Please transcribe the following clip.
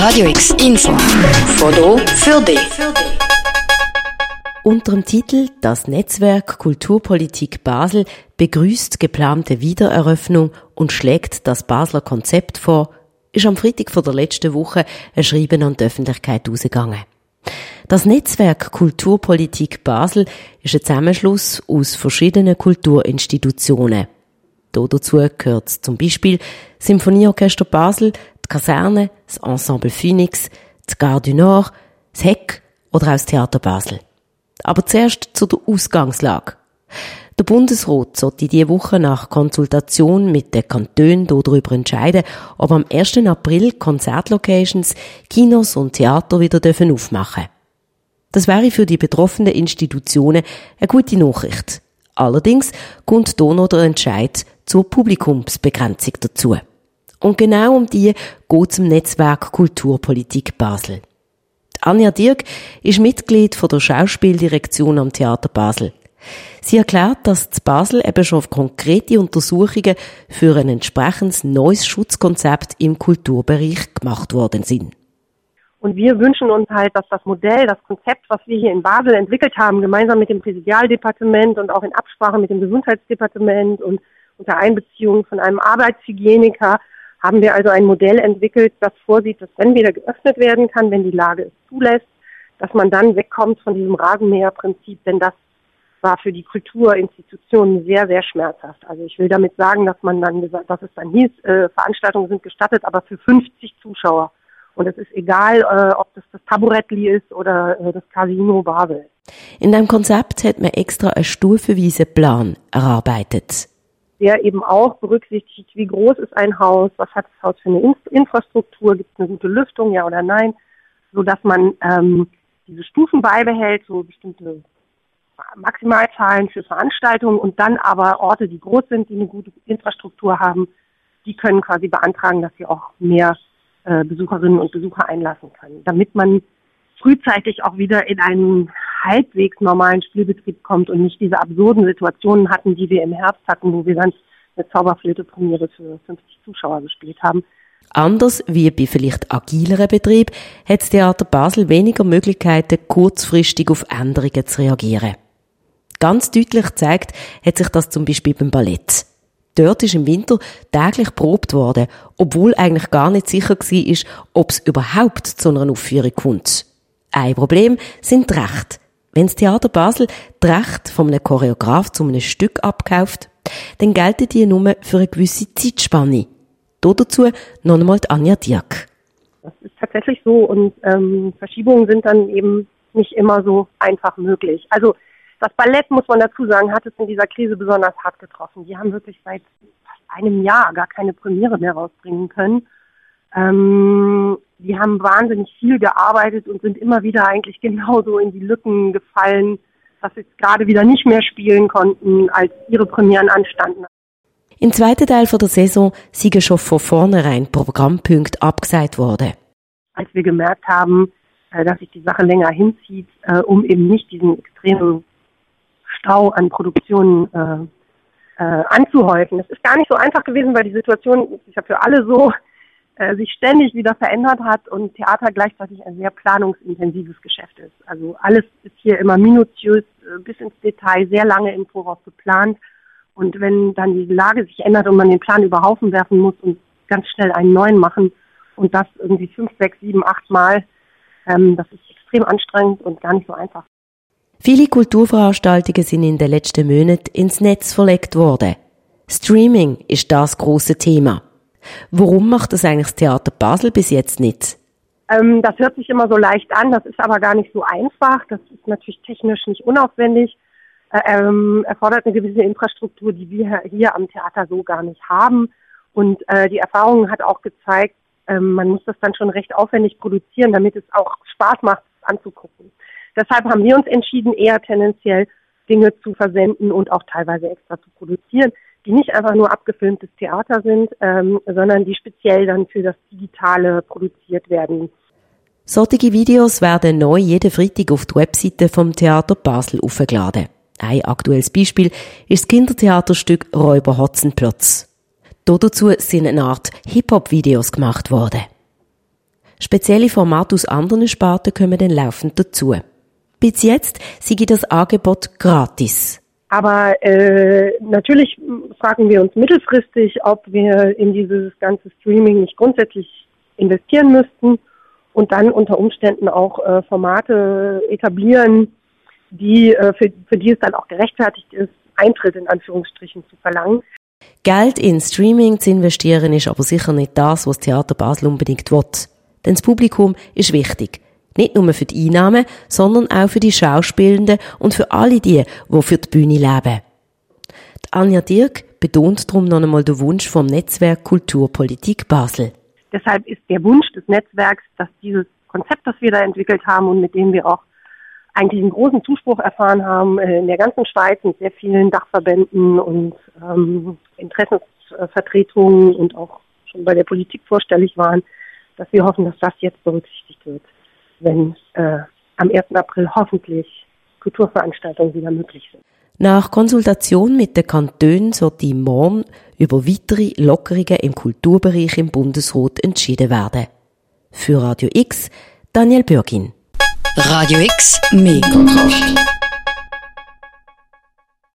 Radio X Info. Foto für dich. Unter dem Titel Das Netzwerk Kulturpolitik Basel begrüßt geplante Wiedereröffnung und schlägt das Basler Konzept vor, ist am Freitag vor der letzten Woche ein Schreiben an die Öffentlichkeit rausgegangen. Das Netzwerk Kulturpolitik Basel ist ein Zusammenschluss aus verschiedenen Kulturinstitutionen. Dazu gehört zum Beispiel Symphonieorchester Basel, die Kaserne, das Ensemble Phoenix, die Gare du Nord, das Heck oder auch das Theater Basel. Aber zuerst zu der Ausgangslage. Der Bundesrat sollte diese Woche nach Konsultation mit den Kantonen darüber entscheiden, ob am 1. April Konzertlocations, Kinos und Theater wieder aufmachen dürfen. Das wäre für die betroffenen Institutionen eine gute Nachricht. Allerdings kommt hier noch der Entscheid zur Publikumsbegrenzung dazu. Und genau um die geht es im Netzwerk Kulturpolitik Basel. Anja Dirk ist Mitglied von der Schauspieldirektion am Theater Basel. Sie erklärt, dass zu Basel eben schon konkrete Untersuchungen für ein entsprechendes neues Schutzkonzept im Kulturbereich gemacht worden sind. Und wir wünschen uns halt, dass das Modell, das Konzept, was wir hier in Basel entwickelt haben, gemeinsam mit dem Präsidialdepartement und auch in Absprache mit dem Gesundheitsdepartement und unter Einbeziehung von einem Arbeitshygieniker, haben wir also ein Modell entwickelt, das vorsieht, dass wenn wieder geöffnet werden kann, wenn die Lage es zulässt, dass man dann wegkommt von diesem Rasenmäherprinzip, denn das war für die Kulturinstitutionen sehr, sehr schmerzhaft. Also ich will damit sagen, dass man dann, dass es dann hieß, äh, Veranstaltungen sind gestattet, aber für 50 Zuschauer. Und es ist egal, äh, ob das das Taburettli ist oder äh, das Casino Babel. In deinem Konzept hat man extra einen stufenweisen Plan erarbeitet. Der eben auch berücksichtigt, wie groß ist ein Haus, was hat das Haus für eine Infrastruktur, gibt es eine gute Lüftung, ja oder nein, so dass man ähm, diese Stufen beibehält, so bestimmte Maximalzahlen für Veranstaltungen und dann aber Orte, die groß sind, die eine gute Infrastruktur haben, die können quasi beantragen, dass sie auch mehr äh, Besucherinnen und Besucher einlassen können, damit man frühzeitig auch wieder in einen halbwegs normalen Spielbetrieb kommt und nicht diese absurden Situationen hatten, die wir im Herbst hatten, wo wir dann eine Zauberflöte-Premiere für 50 Zuschauer gespielt haben. Anders wie bei vielleicht agileren Betrieb hat das Theater Basel weniger Möglichkeiten, kurzfristig auf Änderungen zu reagieren. Ganz deutlich zeigt hat sich das zum Beispiel beim Ballett. Dort ist im Winter täglich probt worden, obwohl eigentlich gar nicht sicher war, ob es überhaupt zu einer Aufführung kommt. Ein Problem sind die Rechte. Wenn das Theater Basel die Rechte von einem Choreograf zu einem Stück abkauft, dann gelten die nur für eine gewisse Zeitspanne. Dazu noch einmal Anja Dirk. Das ist tatsächlich so und ähm, Verschiebungen sind dann eben nicht immer so einfach möglich. Also das Ballett, muss man dazu sagen, hat es in dieser Krise besonders hart getroffen. Die haben wirklich seit fast einem Jahr gar keine Premiere mehr rausbringen können. Ähm, die haben wahnsinnig viel gearbeitet und sind immer wieder eigentlich genauso in die Lücken gefallen, dass sie gerade wieder nicht mehr spielen konnten, als ihre Premieren anstanden. Im zweiten Teil der Saison sind schon von vornherein Programmpunkte abgesagt worden. Als wir gemerkt haben, äh, dass sich die Sache länger hinzieht, äh, um eben nicht diesen extremen Stau an Produktionen äh, anzuhäufen. Das ist gar nicht so einfach gewesen, weil die Situation ist ja für alle so, äh, sich ständig wieder verändert hat und Theater gleichzeitig ein sehr planungsintensives Geschäft ist. Also alles ist hier immer minutiös äh, bis ins Detail, sehr lange im Voraus geplant. Und wenn dann die Lage sich ändert und man den Plan über Haufen werfen muss und ganz schnell einen neuen machen und das irgendwie fünf, sechs, sieben, acht Mal, ähm, das ist extrem anstrengend und gar nicht so einfach. Viele Kulturveranstaltungen sind in den letzten Monaten ins Netz verlegt worden. Streaming ist das große Thema. Warum macht das eigentlich das Theater Basel bis jetzt nicht? Ähm, das hört sich immer so leicht an, das ist aber gar nicht so einfach. Das ist natürlich technisch nicht unaufwendig, äh, ähm, erfordert eine gewisse Infrastruktur, die wir hier am Theater so gar nicht haben. Und äh, die Erfahrung hat auch gezeigt, äh, man muss das dann schon recht aufwendig produzieren, damit es auch Spaß macht, es anzugucken. Deshalb haben wir uns entschieden, eher tendenziell Dinge zu versenden und auch teilweise extra zu produzieren, die nicht einfach nur abgefilmtes Theater sind, ähm, sondern die speziell dann für das Digitale produziert werden. Solche Videos werden neu jeden Freitag auf die Webseite vom Theater Basel aufgeladen. Ein aktuelles Beispiel ist das Kindertheaterstück Räuber Hotzenplotz. Dazu sind eine Art Hip-Hop-Videos gemacht worden. Spezielle Formate aus anderen Sparten kommen dann laufend dazu. Bis jetzt sei das Angebot gratis. Aber äh, natürlich fragen wir uns mittelfristig, ob wir in dieses ganze Streaming nicht grundsätzlich investieren müssten und dann unter Umständen auch äh, Formate etablieren, die äh, für, für die es dann auch gerechtfertigt ist, Eintritt in Anführungsstrichen zu verlangen. Geld in Streaming zu investieren ist aber sicher nicht das, was Theater Basel unbedingt will. Denn das Publikum ist wichtig. Nicht nur für die Einnahmen, sondern auch für die Schauspielenden und für alle die, die für die Bühne leben. Die Anja Dirk betont darum noch einmal den Wunsch vom Netzwerk Kulturpolitik Basel. Deshalb ist der Wunsch des Netzwerks, dass dieses Konzept, das wir da entwickelt haben und mit dem wir auch eigentlich einen großen Zuspruch erfahren haben äh, in der ganzen Schweiz mit sehr vielen Dachverbänden und ähm, Interessensvertretungen und auch schon bei der Politik vorstellig waren, dass wir hoffen, dass das jetzt berücksichtigt wird, wenn äh, am 1. April hoffentlich Kulturveranstaltungen wieder möglich sind. Nach Konsultation mit den Kantonen wird die morgen über weitere Lockerungen im Kulturbereich im Bundesrat entschieden werden. Für Radio X, Daniel Bürgin. Radio X Megacast.